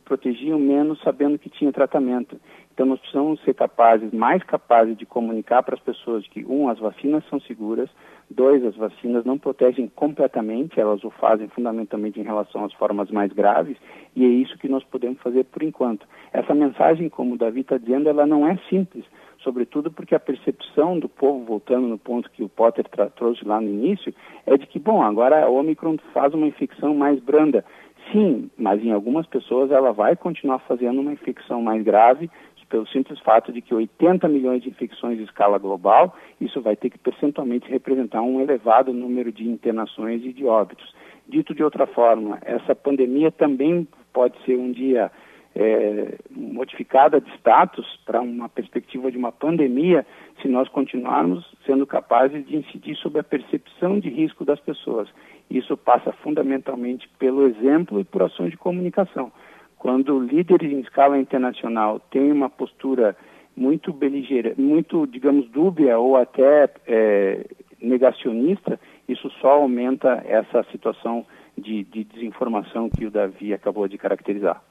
protegiam menos sabendo que tinha tratamento. Então nós precisamos ser capazes, mais capazes de comunicar para as pessoas que, um, as vacinas são seguras, dois, as vacinas não protegem completamente, elas o fazem fundamentalmente em relação às formas mais graves, e é isso que nós podemos fazer por enquanto. Essa mensagem, como o Davi está dizendo, ela não é simples, sobretudo porque a percepção do povo, voltando no ponto que o Potter trouxe lá no início, é de que, bom, agora a Omicron faz uma infecção mais branda, sim, mas em algumas pessoas ela vai continuar fazendo uma infecção mais grave pelo simples fato de que 80 milhões de infecções em escala global, isso vai ter que percentualmente representar um elevado número de internações e de óbitos. Dito de outra forma, essa pandemia também pode ser um dia é, modificada de status para uma perspectiva de uma pandemia se nós continuarmos sendo capazes de incidir sobre a percepção de risco das pessoas. Isso passa fundamentalmente pelo exemplo e por ações de comunicação. Quando líderes em escala internacional têm uma postura muito beligeira, muito, digamos, dúbia ou até é, negacionista, isso só aumenta essa situação de, de, desinformação que o Davi acabou de caracterizar.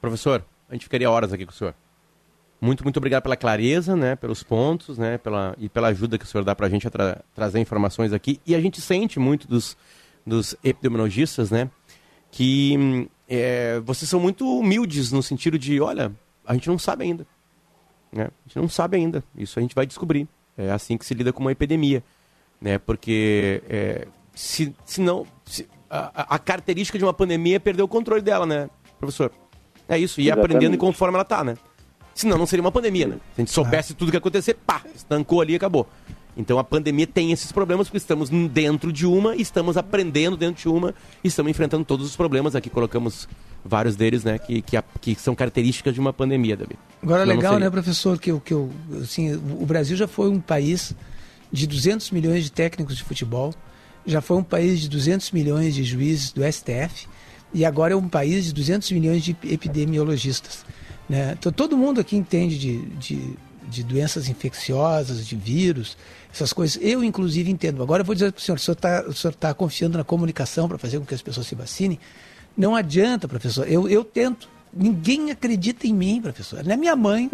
Professor, a gente ficaria horas aqui com o senhor. Muito, muito obrigado pela clareza, né, pelos pontos, né, pela, e pela ajuda que o senhor dá para a gente tra trazer informações aqui. E a gente sente muito dos, dos epidemiologistas, né, que é, vocês são muito humildes no sentido de, olha, a gente não sabe ainda. Né? A gente não sabe ainda. Isso a gente vai descobrir. É assim que se lida com uma epidemia. Né? Porque é, se, se não. Se, a, a, característica de uma pandemia é perder o controle dela, né, professor? É isso, e aprendendo conforme ela está, né? Senão não seria uma pandemia, né? Se a gente soubesse tudo que ia acontecer, pá, estancou ali e acabou. Então a pandemia tem esses problemas porque estamos dentro de uma, estamos aprendendo dentro de uma, e estamos enfrentando todos os problemas. Aqui colocamos vários deles, né, que, que, que são características de uma pandemia, Davi. Agora Senão legal, né, professor, que, que eu, assim, o Brasil já foi um país de 200 milhões de técnicos de futebol, já foi um país de 200 milhões de juízes do STF, e agora é um país de 200 milhões de epidemiologistas. Né? Então todo mundo aqui entende de, de, de doenças infecciosas, de vírus, essas coisas. Eu, inclusive, entendo. Agora eu vou dizer para o senhor, o senhor está tá confiando na comunicação para fazer com que as pessoas se vacinem. Não adianta, professor. Eu, eu tento. Ninguém acredita em mim, professor. Nem minha mãe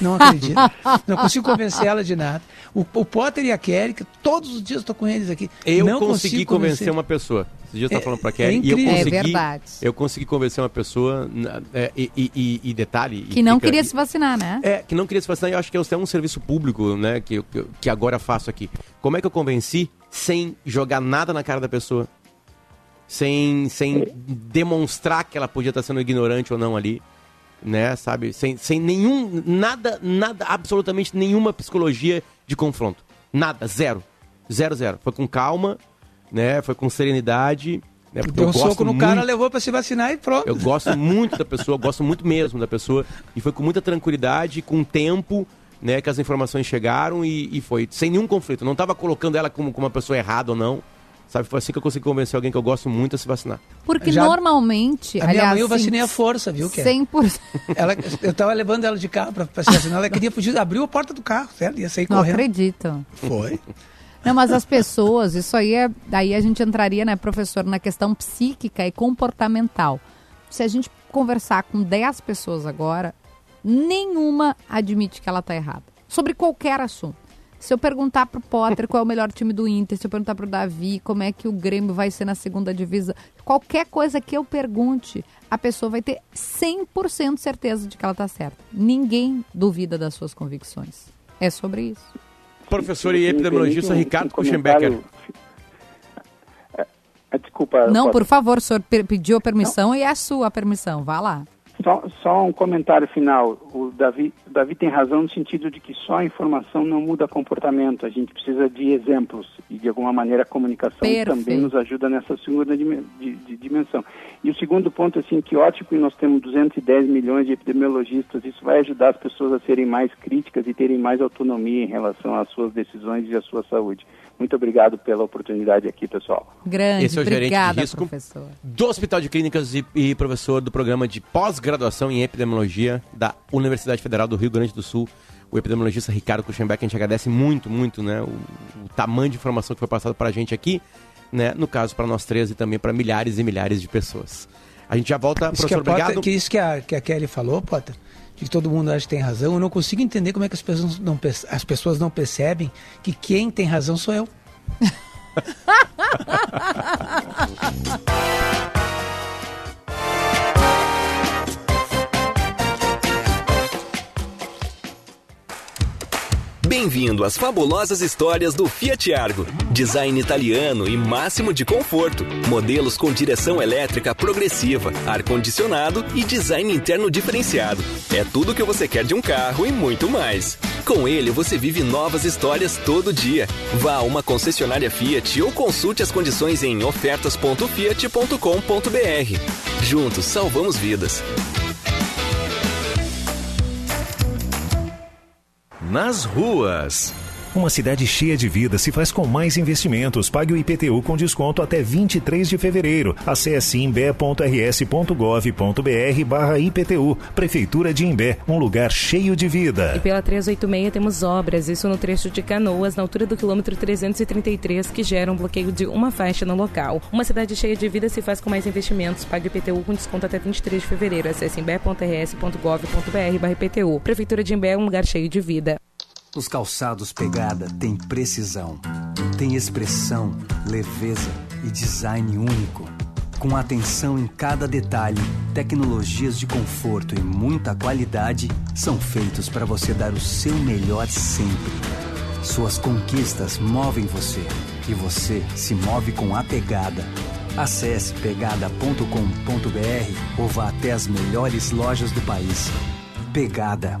não acredita. não consigo convencer ela de nada. O, o Potter e a Kelly, que todos os dias estou com eles aqui. Eu não consegui convencer, convencer uma pessoa. Esses dias é, falando para Kelly. É e eu consegui, é verdade. Eu consegui convencer uma pessoa. É, e, e, e, detalhe. Que não fica, queria se vacinar, né? É, que não queria se vacinar. E eu acho que é um serviço público, né? Que, que, que agora faço aqui. Como é que eu convenci sem jogar nada na cara da pessoa? Sem, sem demonstrar que ela podia estar sendo ignorante ou não ali né, sabe? Sem, sem nenhum, nada, nada, absolutamente nenhuma psicologia de confronto. Nada, zero. Zero, zero. Foi com calma, né? Foi com serenidade. Né? Deu um soco no muito, cara, levou para se vacinar e pronto. Eu gosto muito da pessoa, gosto muito mesmo da pessoa. E foi com muita tranquilidade, com tempo, né, que as informações chegaram e, e foi sem nenhum conflito. Não estava colocando ela como, como uma pessoa errada ou não. Sabe, foi assim que eu consegui convencer alguém que eu gosto muito a se vacinar. Porque Já, normalmente. A aliás, minha mãe eu vacinei a força, viu, Ké? 100%. Ela, eu tava levando ela de carro para se vacinar, ela queria fugir, abriu a porta do carro, certo? Ia sair Não correndo. Não acredito. Foi. Não, mas as pessoas, isso aí é. Daí a gente entraria, né, professor, na questão psíquica e comportamental. Se a gente conversar com 10 pessoas agora, nenhuma admite que ela está errada. Sobre qualquer assunto. Se eu perguntar pro Potter qual é o melhor time do Inter, se eu perguntar pro Davi como é que o Grêmio vai ser na segunda divisão, qualquer coisa que eu pergunte, a pessoa vai ter 100% certeza de que ela está certa. Ninguém duvida das suas convicções. É sobre isso. Professor e epidemiologista Ricardo Kuchenbecker. É, é, desculpa. Não, por favor, o senhor pediu a permissão Não. e é a sua permissão. Vá lá. Só, só, um comentário final. O Davi, o Davi tem razão no sentido de que só a informação não muda comportamento. A gente precisa de exemplos e, de alguma maneira, a comunicação Perfeito. também nos ajuda nessa segunda de, de, dimensão. E o segundo ponto, assim, que ótimo que nós temos 210 milhões de epidemiologistas. Isso vai ajudar as pessoas a serem mais críticas e terem mais autonomia em relação às suas decisões e à sua saúde. Muito obrigado pela oportunidade aqui, pessoal. Grande, Esse é o Obrigada, gerente de risco professor. do Hospital de Clínicas e, e professor do programa de pós-graduação em epidemiologia da Universidade Federal do Rio Grande do Sul, o epidemiologista Ricardo Kuchenbeck. A gente agradece muito, muito né, o, o tamanho de informação que foi passado para a gente aqui, né, no caso para nós três e também para milhares e milhares de pessoas. A gente já volta, isso professor, que Potter, obrigado. Que isso que a, que a Kelly falou, Potter, de que todo mundo acha que tem razão, eu não consigo entender como é que as pessoas não, as pessoas não percebem que quem tem razão sou eu. Bem-vindo às fabulosas histórias do Fiat Argo. Design italiano e máximo de conforto. Modelos com direção elétrica progressiva, ar-condicionado e design interno diferenciado. É tudo o que você quer de um carro e muito mais. Com ele, você vive novas histórias todo dia. Vá a uma concessionária Fiat ou consulte as condições em ofertas.fiat.com.br. Juntos, salvamos vidas. Nas ruas. Uma cidade cheia de vida se faz com mais investimentos. Pague o IPTU com desconto até 23 de fevereiro. Acesse imbé.rs.gov.br barra IPTU. Prefeitura de Imbé, um lugar cheio de vida. E pela 386 temos obras, isso no trecho de Canoas, na altura do quilômetro 333, que gera um bloqueio de uma faixa no local. Uma cidade cheia de vida se faz com mais investimentos. Pague o IPTU com desconto até 23 de fevereiro. Acesse imbé.rs.gov.br barra IPTU. Prefeitura de Imbé, um lugar cheio de vida. Os calçados Pegada têm precisão, tem expressão, leveza e design único. Com atenção em cada detalhe, tecnologias de conforto e muita qualidade são feitos para você dar o seu melhor sempre. Suas conquistas movem você e você se move com a pegada. Acesse pegada.com.br ou vá até as melhores lojas do país. Pegada,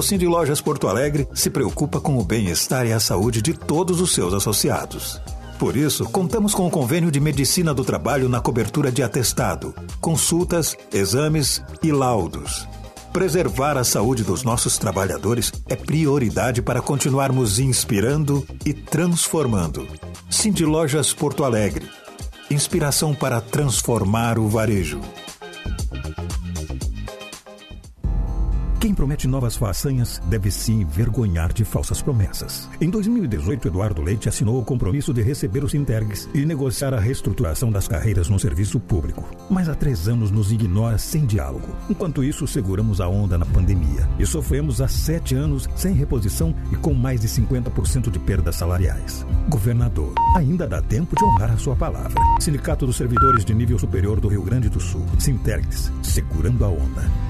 O Cindy Lojas Porto Alegre se preocupa com o bem-estar e a saúde de todos os seus associados. Por isso, contamos com o convênio de medicina do trabalho na cobertura de atestado, consultas, exames e laudos. Preservar a saúde dos nossos trabalhadores é prioridade para continuarmos inspirando e transformando. Cindy Lojas Porto Alegre. Inspiração para transformar o varejo. Quem promete novas façanhas deve se envergonhar de falsas promessas. Em 2018, Eduardo Leite assinou o compromisso de receber os Intergs e negociar a reestruturação das carreiras no serviço público. Mas há três anos nos ignora sem diálogo. Enquanto isso, seguramos a onda na pandemia e sofremos há sete anos sem reposição e com mais de 50% de perdas salariais. Governador, ainda dá tempo de honrar a sua palavra. Sindicato dos Servidores de Nível Superior do Rio Grande do Sul. Sintergs, segurando a onda.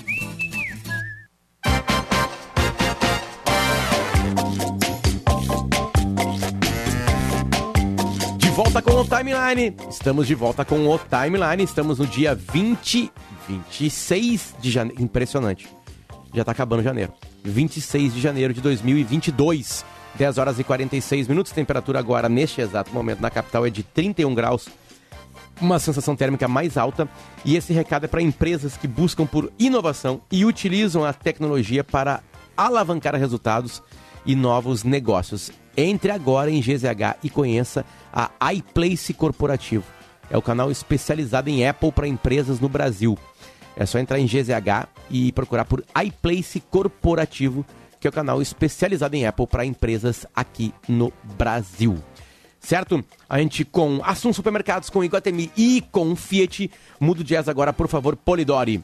O Timeline. Estamos de volta com o Timeline. Estamos no dia 20, 26 de janeiro. Impressionante. Já tá acabando janeiro. 26 de janeiro de 2022. 10 horas e 46 minutos. Temperatura agora, neste exato momento, na capital é de 31 graus. Uma sensação térmica mais alta. E esse recado é para empresas que buscam por inovação e utilizam a tecnologia para alavancar resultados e novos negócios. Entre agora em GZH e conheça a iPlace Corporativo. É o canal especializado em Apple para empresas no Brasil. É só entrar em GZH e procurar por iPlace Corporativo, que é o canal especializado em Apple para empresas aqui no Brasil. Certo? A gente com Assuntos Supermercados, com Iguatemi e com Fiat. Muda o jazz agora, por favor, Polidori.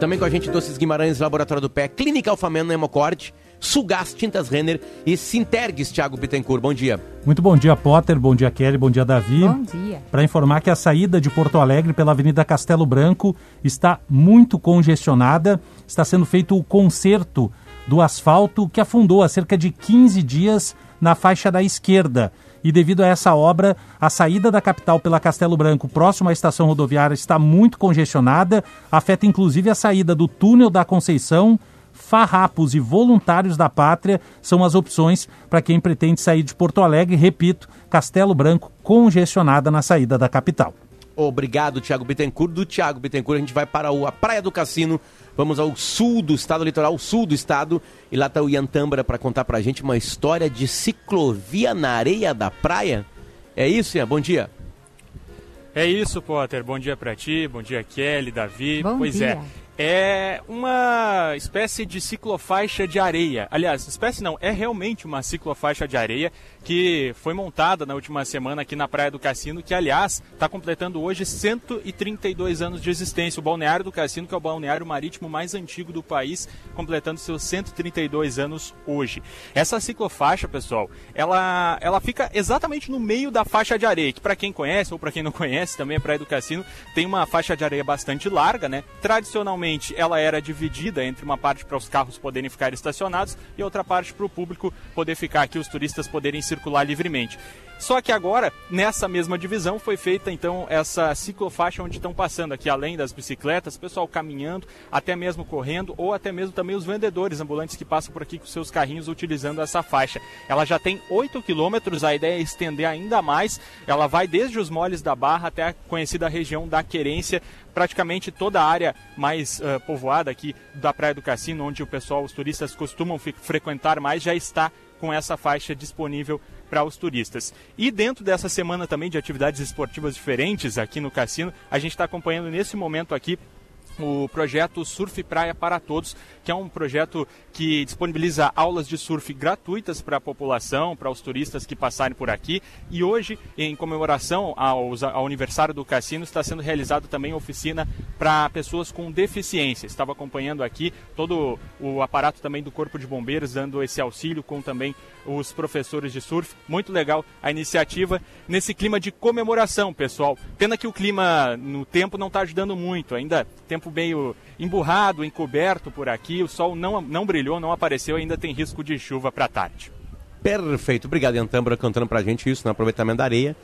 Também com a gente Doces Guimarães, Laboratório do Pé, Clínica Alfameno, Hemocorte, Sugás, Tintas Renner e Sintergues, Thiago Bittencourt. Bom dia. Muito bom dia, Potter. Bom dia, Kelly. Bom dia, Davi. Bom dia. Para informar que a saída de Porto Alegre pela Avenida Castelo Branco está muito congestionada. Está sendo feito o conserto do asfalto que afundou há cerca de 15 dias na faixa da esquerda. E devido a essa obra, a saída da capital pela Castelo Branco, próximo à estação rodoviária, está muito congestionada. Afeta inclusive a saída do túnel da Conceição. Farrapos e voluntários da pátria são as opções para quem pretende sair de Porto Alegre. Repito, Castelo Branco congestionada na saída da capital. Obrigado, Thiago Bittencourt. Do Thiago Bittencourt, a gente vai para a Praia do Cassino. Vamos ao sul do estado, litoral sul do estado. E lá está o Ian Tambra para contar para a gente uma história de ciclovia na areia da praia. É isso, Ian? Bom dia. É isso, Potter. Bom dia para ti, bom dia, Kelly, Davi. Bom pois dia. é. É uma espécie de ciclofaixa de areia. Aliás, espécie não, é realmente uma ciclofaixa de areia que foi montada na última semana aqui na Praia do Cassino, que aliás está completando hoje 132 anos de existência. O Balneário do Cassino, que é o balneário marítimo mais antigo do país, completando seus 132 anos hoje. Essa ciclofaixa, pessoal, ela, ela fica exatamente no meio da faixa de areia, que para quem conhece ou para quem não conhece, também a Praia do Cassino tem uma faixa de areia bastante larga, né? Tradicionalmente ela era dividida entre uma parte para os carros poderem ficar estacionados e outra parte para o público poder ficar aqui, os turistas poderem circular livremente. Só que agora, nessa mesma divisão, foi feita então essa ciclofaixa onde estão passando aqui, além das bicicletas, pessoal caminhando, até mesmo correndo, ou até mesmo também os vendedores ambulantes que passam por aqui com seus carrinhos utilizando essa faixa. Ela já tem 8 quilômetros, a ideia é estender ainda mais. Ela vai desde os moles da Barra até a conhecida região da Querência, praticamente toda a área mais uh, povoada aqui da Praia do Cassino, onde o pessoal, os turistas costumam frequentar mais, já está com essa faixa disponível para os turistas. E dentro dessa semana também de atividades esportivas diferentes aqui no cassino, a gente está acompanhando nesse momento aqui o projeto Surf Praia para Todos, que é um projeto que disponibiliza aulas de surf gratuitas para a população, para os turistas que passarem por aqui. E hoje, em comemoração aos, ao aniversário do cassino, está sendo realizada também oficina para pessoas com deficiência. Estava acompanhando aqui todo o aparato também do Corpo de Bombeiros, dando esse auxílio com também os professores de surf. Muito legal a iniciativa nesse clima de comemoração, pessoal. Pena que o clima no tempo não está ajudando muito, ainda tempo meio emburrado, encoberto por aqui, o sol não, não brilhou, não apareceu, ainda tem risco de chuva para tarde. Perfeito. Obrigado, Ian Tambra, cantando pra gente isso no aproveitamento da areia.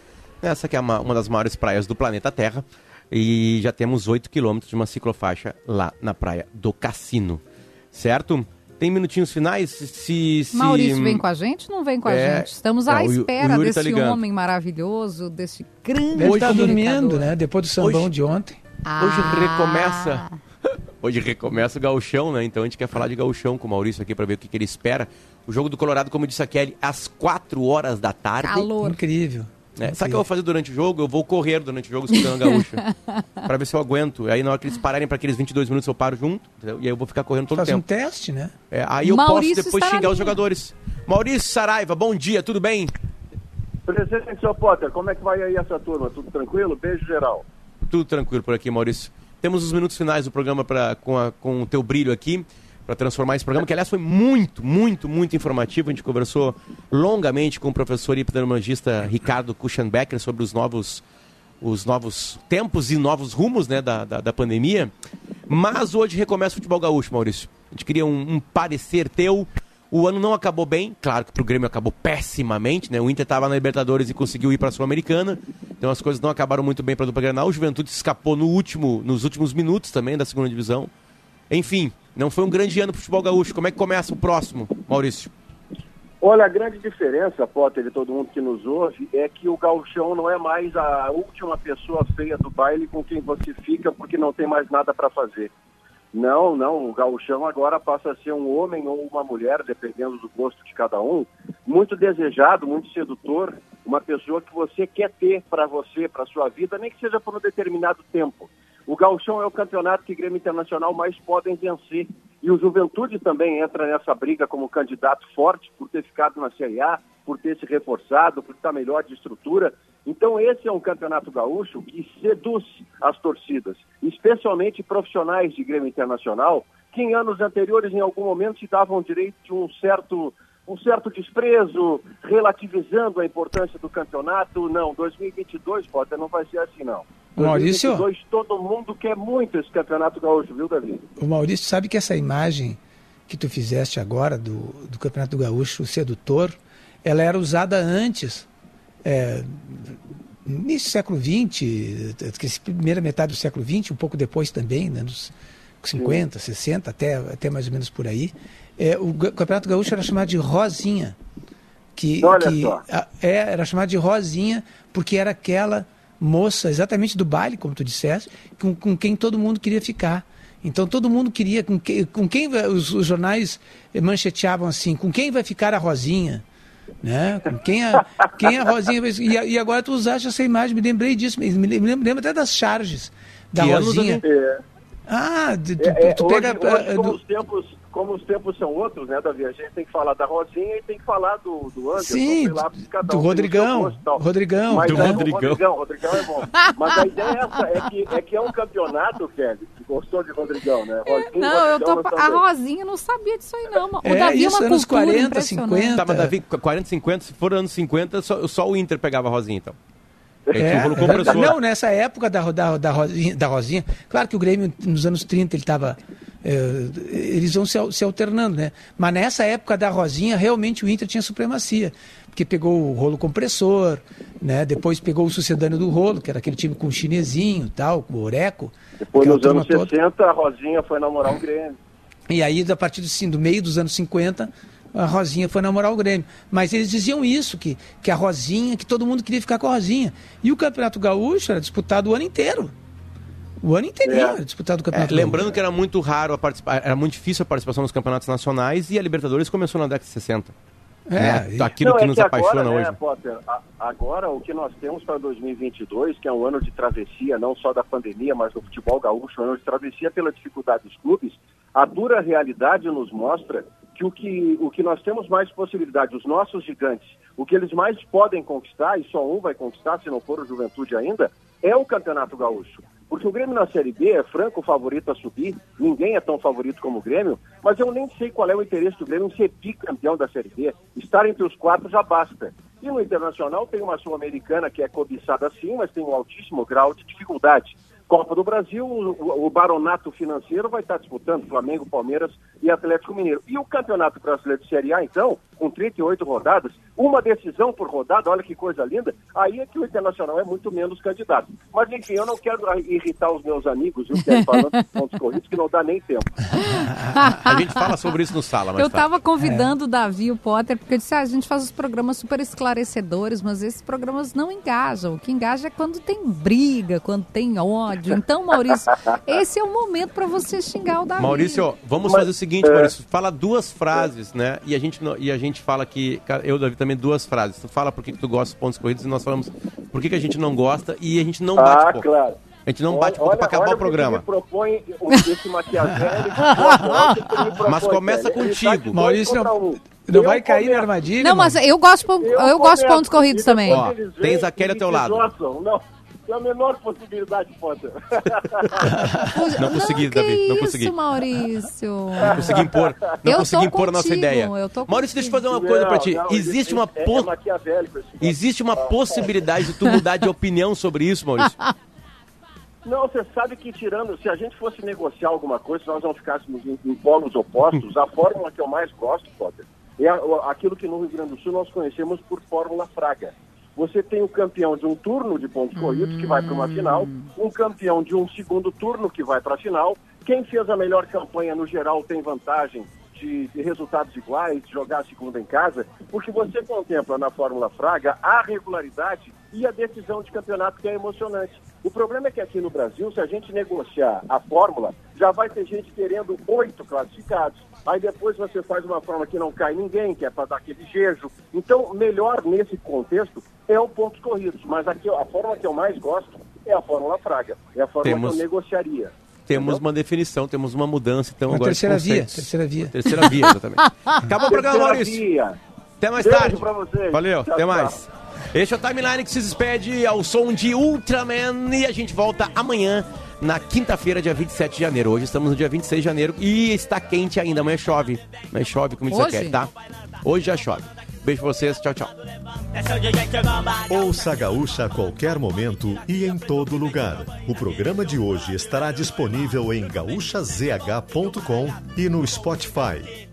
Essa que é uma, uma das maiores praias do planeta Terra. E já temos 8 quilômetros de uma ciclofaixa lá na praia do Cassino. Certo? Tem minutinhos finais? Se, se... Maurício vem com a gente ou não vem com a É, gente? Estamos à espera o tá desse ligando. homem maravilhoso, desse grande Deve estar comunicador. dormindo, né? Depois do sambão Hoje- de ontem. Hoje Ah. recomeça. Hoje recomeça o gauchão, né? Então a gente quer falar de gauchão com o Maurício aqui para ver o que, que ele espera. O jogo do Colorado, como disse a Kelly, às 4 horas da tarde. Calor. Incrível. É, sabe o que eu vou fazer durante o jogo? Eu vou correr durante o jogo escutando a gaúcha. pra ver se eu aguento. Aí na hora que eles pararem para aqueles 22 minutos eu paro junto. entendeu? E aí eu vou ficar correndo todo Faz o um tempo. teste, né? É, aí eu Maurício posso depois xingar os jogadores. Maurício Saraiva, bom dia, tudo bem? Presente, seu Potter, como é que vai aí essa turma? Tudo tranquilo? Beijo geral. Tudo tranquilo por aqui, Maurício. Temos os minutos finais do programa pra, com, a- com o teu brilho aqui, para transformar esse programa, que aliás foi muito, muito, muito informativo. A gente conversou longamente com o professor e epidemiologista Ricardo Kuchenbecker sobre os novos, os novos tempos e novos rumos né, da, da, da pandemia. Mas hoje recomeça o futebol gaúcho, Maurício. A gente queria um, um parecer teu. O ano não acabou bem, claro que pro Grêmio acabou pessimamente, né? O Inter estava na Libertadores e conseguiu ir para a Sul-Americana. Então as coisas não acabaram muito bem para dupla Grenal. O Juventude escapou no último, nos últimos minutos também da segunda divisão. Enfim, não foi um grande ano pro futebol gaúcho. Como é que começa o próximo, Maurício? Olha, a grande diferença, Potter e todo mundo que nos ouve, é que o gauchão não é mais a última pessoa feia do baile com quem você fica porque não tem mais nada para fazer. Não, não, o gauchão agora passa a ser um homem ou uma mulher, dependendo do gosto de cada um, muito desejado, muito sedutor, uma pessoa que você quer ter para você, para sua vida, nem que seja por um determinado tempo. O gauchão é o campeonato que Grêmio Internacional mais podem vencer. E o Juventude também entra nessa briga como candidato forte por ter ficado na Série A, por ter se reforçado, por estar melhor de estrutura. Então esse é um campeonato gaúcho que seduz as torcidas, especialmente profissionais de Grêmio Internacional, que em anos anteriores, em algum momento, se davam direito de um certo, um certo desprezo, relativizando a importância do campeonato. Não, 2022, Potter, não vai ser assim, não. Maurício? 2022, todo mundo quer muito esse campeonato gaúcho, viu, Davi? O Maurício, sabe que essa imagem que tu fizeste agora do, do Campeonato Gaúcho sedutor, ela era usada antes, é, início do século XX, primeira metade do século XX, um pouco depois também, né, nos 50, Sim. 60, até, até mais ou menos por aí. É, o Campeonato Gaúcho era chamado de Rosinha. Que, que. A, é, era chamado de Rosinha porque era aquela moça exatamente do baile, como tu disseste, com, com quem todo mundo queria ficar. Então todo mundo queria, com, que, com quem os, os, jornais mancheteavam assim, com quem vai ficar a Rosinha? Né? Com quem a, quem a Rosinha. E, e agora tu usaste essa imagem, me lembrei disso, me lembro, me lembro até das charges da que Rosinha. É. Ah, tu, tu, é, tu hoje, pega... Hoje, como, do... os tempos, como os tempos são outros, né, Davi? A gente tem que falar da Rosinha e tem que falar do, do Anderson. Sim, lá, cada do um Rodrigão. Gosto, Rodrigão. Mas do é, Rodrigão. Rodrigão. Rodrigão é bom. Mas a ideia é essa, é que é, que é um campeonato, Kelly. Gostou de Rodrigão, né? Rosinha, não, eu tô. Rodrigão, A Rosinha não sabia disso aí, não. O É, Davi isso, é uma anos cultura 40, impressionante. 50. Tá, mas Davi, 40, 50, se for anos 50, só, só o Inter pegava a Rosinha, então. É, compressor. não, nessa época da, da, da, Rosinha, da Rosinha, claro que o Grêmio nos anos 30 ele estava. Eles vão se, se alternando, né? Mas nessa época da Rosinha, realmente o Inter tinha supremacia. Porque pegou o rolo compressor, né? Depois pegou o sucedâneo do rolo, que era aquele time com o chinesinho e tal, com o Oreco. Depois, nos anos turma toda. 60, a Rosinha foi namorar o Grêmio. E aí, a partir do, sim, do meio dos anos 50, a Rosinha foi namorar o Grêmio. Mas eles diziam isso, que, que a Rosinha, que todo mundo queria ficar com a Rosinha. E o Campeonato Gaúcho era disputado o ano inteiro. O ano inteiro É. era disputado o É, Campeonato lembrando que era muito raro a participa... era muito difícil a participação nos campeonatos nacionais e a Libertadores começou na década de 60. É, né? e- Aquilo Não, que é nos que apaixona agora, hoje. Né, Potter, a- agora o que nós temos para 2022, que é um ano de travessia, não só da pandemia, mas do futebol gaúcho, um ano de travessia pela dificuldade dos clubes, a dura realidade nos mostra que o que, o que nós temos mais possibilidade, os nossos gigantes, o que eles mais podem conquistar, e só um vai conquistar, se não for o Juventude ainda, é o Campeonato Gaúcho. Porque o Grêmio na Série B é franco favorito a subir, ninguém é tão favorito como o Grêmio, mas eu nem sei qual é o interesse do Grêmio em ser bicampeão da Série B. Estar entre os quatro já basta. E no Internacional tem uma Sul-Americana que é cobiçada sim, mas tem um altíssimo grau de dificuldade. Copa do Brasil, o, o baronato financeiro vai estar disputando Flamengo, Palmeiras e Atlético Mineiro. E o Campeonato Brasileiro de Série A, então, com 38 rodadas, uma decisão por rodada, olha que coisa linda, aí é que o Internacional é muito menos candidato. Mas enfim, eu não quero irritar os meus amigos, viu, que é falando de pontos corridos, que não dá nem tempo. A gente fala sobre isso no sala, mas Eu estava convidando o Davi e o Potter, porque eu disse, ah, a gente faz os programas super esclarecedores, mas esses programas não engajam. O que engaja é quando tem briga, quando tem ódio. Então, Maurício, esse é o momento para você xingar o Davi. Maurício, vamos Mas, fazer o seguinte, é. Maurício. Fala duas frases, né? E a gente, e a gente fala que. Eu, Davi, também duas frases. Tu fala por que, que tu gosta dos pontos corridos e nós falamos por que, que a gente não gosta e a gente não bate ah, pouco. claro. A gente não bate olha, pra acabar olha o programa. Que me propõe o- esse maquiavélico. Mas começa velho. Ele contigo. tá Maurício, não, um. não Eu vai cair na armadilha. Não, mas eu gosto, de pon- eu gosto de pontos corridos também. Ó, tens a Kelly ao teu lado. Não, tem a menor possibilidade, Potter. Não consegui, que Davi, não isso, consegui. Maurício. Não consegui impor, não Eu consegui impor a nossa contigo, ideia. eu tô Maurício, deixa eu fazer uma coisa pra ti. Não, não, Existe uma, é, po- é maquiavélico esse existe uma possibilidade de tu mudar de opinião sobre isso, Maurício? Não, você sabe que tirando, se a gente fosse negociar alguma coisa, se nós não ficássemos em, em polos opostos, a fórmula que eu mais gosto, Potter, é aquilo que no Rio Grande do Sul nós conhecemos por Fórmula Fraga. Você tem o campeão de um turno de pontos corridos que vai para uma final, um campeão de um segundo turno que vai para a final. Quem fez a melhor campanha no geral tem vantagem de, de resultados iguais, de jogar a segunda em casa, porque você contempla na Fórmula Fraga a regularidade e a decisão de campeonato que é emocionante. O problema é que aqui no Brasil, se a gente negociar a fórmula, já vai ter gente querendo oito classificados. Aí depois você faz uma fórmula que não cai ninguém, que é para dar aquele jejo. Então, melhor nesse contexto é o pontos corridos. Mas aqui, a fórmula que eu mais gosto é a fórmula Fraga. É a fórmula Temos- que eu negociaria. Temos uma definição, temos uma mudança, então Uma agora de terceira via, terceira via. Terceira via, exatamente. Acabou o programa, Terceira Maurício. via. Até mais Beijo tarde. pra vocês. Valeu, Tchau, até tchau. mais. Este é o Timeline que se despede ao som de Ultraman e a gente volta amanhã na quinta-feira, dia 27 de janeiro. Hoje estamos no dia 26 de janeiro e está quente ainda. Amanhã chove. Amanhã chove, como Hoje? Kelly, tá? Hoje já chove. Beijo pra vocês. Tchau, tchau. Ouça a Gaúcha a qualquer momento e em todo lugar. O programa de hoje estará disponível em gaúchazh.com e no Spotify.